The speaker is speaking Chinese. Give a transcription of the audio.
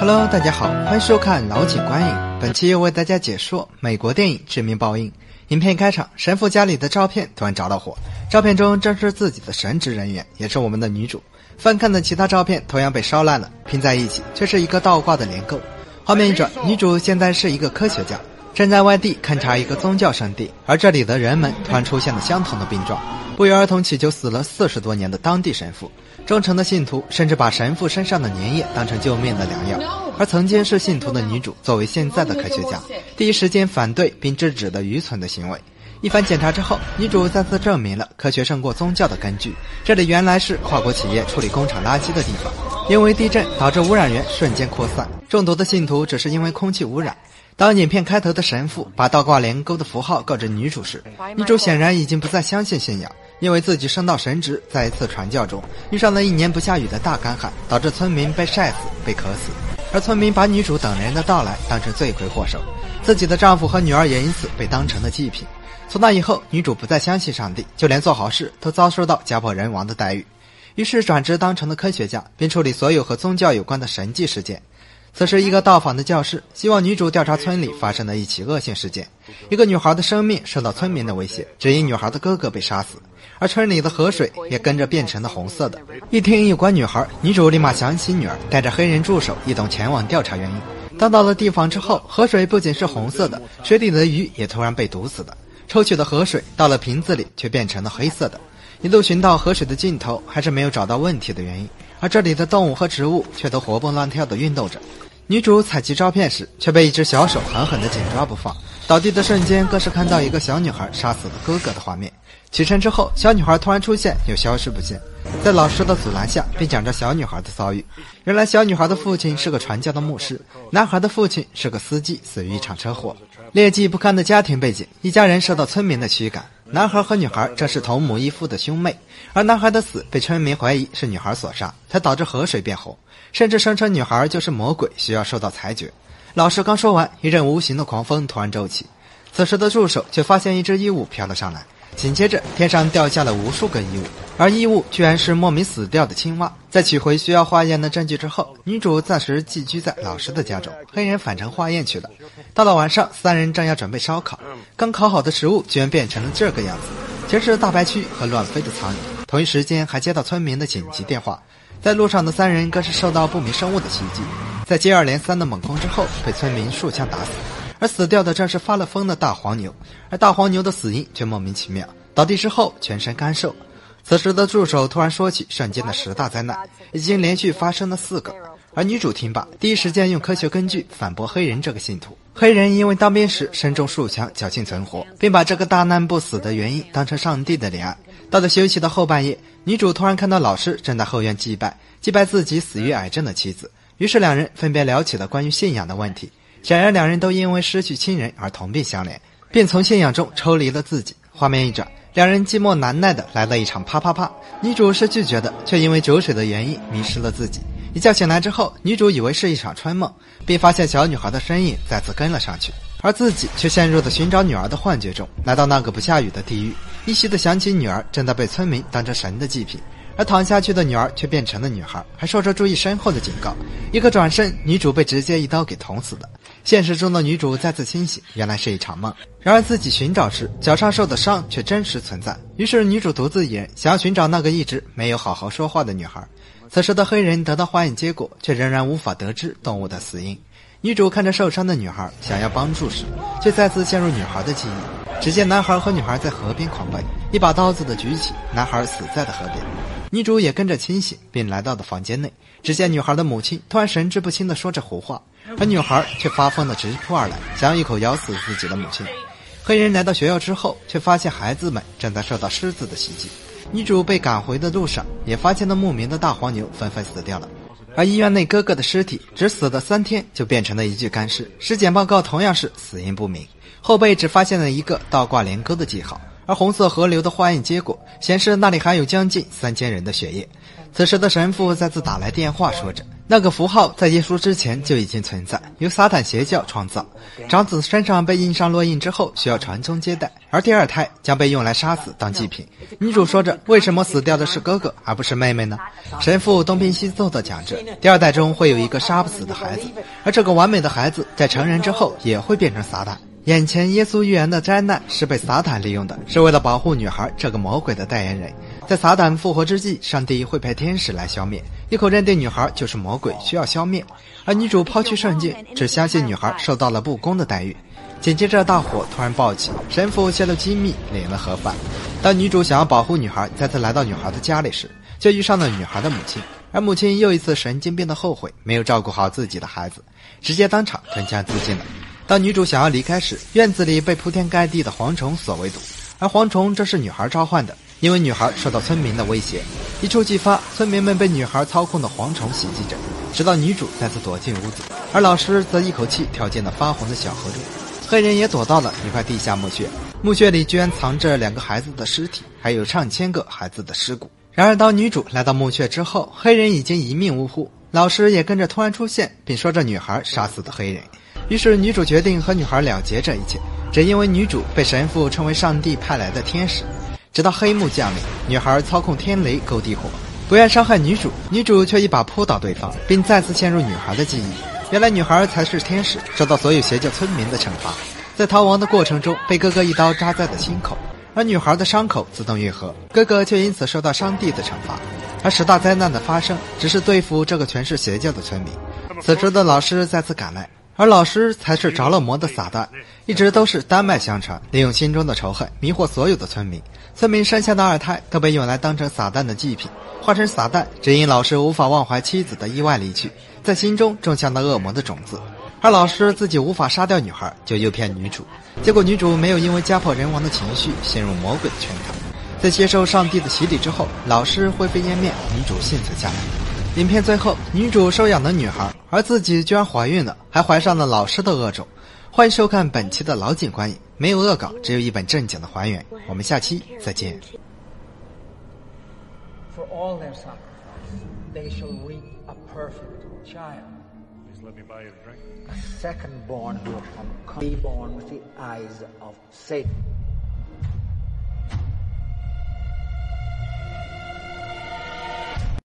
Hello，大家好，欢迎收看老井观影。本期又为大家解说美国电影《致命报应》。影片开场，神父家里的照片突然着了火，照片中正是自己的神职人员，也是我们的女主。翻看的其他照片同样被烧烂了，拼在一起却是一个倒挂的连钩。画面一转，女主现在是一个科学家，正在外地勘察一个宗教圣地，而这里的人们突然出现了相同的病状，不约而同祈求死了四十多年的当地神父。忠诚的信徒甚至把神父身上的粘液当成救命的良药，而曾经是信徒的女主作为现在的科学家，第一时间反对并制止的愚蠢的行为。一番检查之后，女主再次证明了科学胜过宗教的根据。这里原来是跨国企业处理工厂垃圾的地方，因为地震导致污染源瞬间扩散，中毒的信徒只是因为空气污染。当影片开头的神父把倒挂连钩的符号告知女主时，女主显然已经不再相信信仰。因为自己升到神职，在一次传教中遇上了一年不下雨的大干旱，导致村民被晒死、被渴死，而村民把女主等人的到来当成罪魁祸首，自己的丈夫和女儿也因此被当成了祭品。从那以后，女主不再相信上帝，就连做好事都遭受到家破人亡的待遇，于是转职当成了科学家，并处理所有和宗教有关的神迹事件。此时，一个到访的教士希望女主调查村里发生的一起恶性事件：一个女孩的生命受到村民的威胁，只因女孩的哥哥被杀死，而村里的河水也跟着变成了红色的。一听有关女孩，女主立马想起女儿，带着黑人助手一同前往调查原因。当到了地方之后，河水不仅是红色的，水里的鱼也突然被毒死的。抽取的河水到了瓶子里，却变成了黑色的。一路寻到河水的尽头，还是没有找到问题的原因。而这里的动物和植物却都活蹦乱跳地运动着。女主采集照片时，却被一只小手狠狠地紧抓不放。倒地的瞬间，更是看到一个小女孩杀死了哥哥的画面。起身之后，小女孩突然出现，又消失不见。在老师的阻拦下，并讲着小女孩的遭遇。原来，小女孩的父亲是个传教的牧师，男孩的父亲是个司机，死于一场车祸。劣迹不堪的家庭背景，一家人受到村民的驱赶。男孩和女孩正是同母异父的兄妹，而男孩的死被村民怀疑是女孩所杀，才导致河水变红，甚至声称女孩就是魔鬼，需要受到裁决。老师刚说完，一阵无形的狂风突然骤起，此时的助手却发现一只衣物飘了上来。紧接着，天上掉下了无数个异物，而异物居然是莫名死掉的青蛙。在取回需要化验的证据之后，女主暂时寄居在老师的家中，黑人返程化验去了。到了晚上，三人正要准备烧烤，刚烤好的食物居然变成了这个样子，全是大白蛆和乱飞的苍蝇。同一时间，还接到村民的紧急电话，在路上的三人更是受到不明生物的袭击，在接二连三的猛攻之后，被村民数枪打死。而死掉的正是发了疯的大黄牛，而大黄牛的死因却莫名其妙，倒地之后全身干瘦。此时的助手突然说起瞬间的十大灾难，已经连续发生了四个。而女主听罢，第一时间用科学根据反驳黑人这个信徒。黑人因为当兵时身中数枪，侥幸存活，并把这个大难不死的原因当成上帝的怜爱。到了休息的后半夜，女主突然看到老师正在后院祭拜，祭拜自己死于癌症的妻子。于是两人分别聊起了关于信仰的问题。显然，两人都因为失去亲人而同病相怜，便从信仰中抽离了自己。画面一转，两人寂寞难耐的来了一场啪啪啪。女主是拒绝的，却因为酒水的原因迷失了自己。一觉醒来之后，女主以为是一场春梦，并发现小女孩的身影再次跟了上去，而自己却陷入了寻找女儿的幻觉中。来到那个不下雨的地狱，依稀的想起女儿正在被村民当成神的祭品。而躺下去的女儿却变成了女孩，还受着注意身后的警告。一个转身，女主被直接一刀给捅死了。现实中的女主再次清醒，原来是一场梦。然而自己寻找时，脚上受的伤却真实存在。于是女主独自一人想要寻找那个一直没有好好说话的女孩。此时的黑人得到化验结果，却仍然无法得知动物的死因。女主看着受伤的女孩，想要帮助时，却再次陷入女孩的记忆。只见男孩和女孩在河边狂奔，一把刀子的举起，男孩死在了河边。女主也跟着清醒，并来到了房间内。只见女孩的母亲突然神志不清地说着胡话，而女孩却发疯的直扑而来，想要一口咬死自己的母亲。黑人来到学校之后，却发现孩子们正在受到狮子的袭击。女主被赶回的路上，也发现了牧民的大黄牛纷纷死掉了，而医院内哥哥的尸体只死了三天就变成了一具干尸。尸检报告同样是死因不明，后背只发现了一个倒挂连钩的记号。而红色河流的化验结果显示，那里含有将近三千人的血液。此时的神父再次打来电话，说着：“那个符号在耶稣之前就已经存在，由撒旦邪教创造。长子身上被印上烙印之后，需要传宗接代，而第二胎将被用来杀死当祭品。女主说着：“为什么死掉的是哥哥而不是妹妹呢？”神父东拼西凑地讲着：“第二代中会有一个杀不死的孩子，而这个完美的孩子在成人之后也会变成撒旦。”眼前耶稣预言的灾难是被撒旦利用的，是为了保护女孩这个魔鬼的代言人。在撒旦复活之际，上帝会派天使来消灭，一口认定女孩就是魔鬼，需要消灭。而女主抛去圣经，只相信女孩受到了不公的待遇。紧接着，大火突然爆起，神父泄露机密，领了盒饭。当女主想要保护女孩，再次来到女孩的家里时，就遇上了女孩的母亲。而母亲又一次神经病的后悔，没有照顾好自己的孩子，直接当场吞枪自尽了。当女主想要离开时，院子里被铺天盖地的蝗虫所围堵，而蝗虫正是女孩召唤的，因为女孩受到村民的威胁，一触即发，村民们被女孩操控的蝗虫袭击着，直到女主再次躲进屋子，而老师则一口气跳进了发红的小河中，黑人也躲到了一块地下墓穴，墓穴里居然藏着两个孩子的尸体，还有上千个孩子的尸骨。然而，当女主来到墓穴之后，黑人已经一命呜呼，老师也跟着突然出现，并说着女孩杀死的黑人。于是，女主决定和女孩了结这一切，只因为女主被神父称为上帝派来的天使。直到黑幕降临，女孩操控天雷勾地火，不愿伤害女主，女主却一把扑倒对方，并再次陷入女孩的记忆。原来，女孩才是天使，受到所有邪教村民的惩罚。在逃亡的过程中，被哥哥一刀扎在了心口，而女孩的伤口自动愈合，哥哥却因此受到上帝的惩罚。而十大灾难的发生，只是对付这个全是邪教的村民。此时的老师再次赶来。而老师才是着了魔的撒旦，一直都是单脉相传，利用心中的仇恨迷惑所有的村民。村民生下的二胎都被用来当成撒旦的祭品，化成撒旦，只因老师无法忘怀妻子的意外离去，在心中种下了恶魔的种子。而老师自己无法杀掉女孩，就诱骗女主，结果女主没有因为家破人亡的情绪陷入魔鬼的圈套。在接受上帝的洗礼之后，老师灰飞烟灭，女主幸存下来。影片最后，女主收养的女孩，而自己居然怀孕了，还怀上了老师的恶种。欢迎收看本期的老警观影，没有恶搞，只有一本正经的还原。我们下期再见。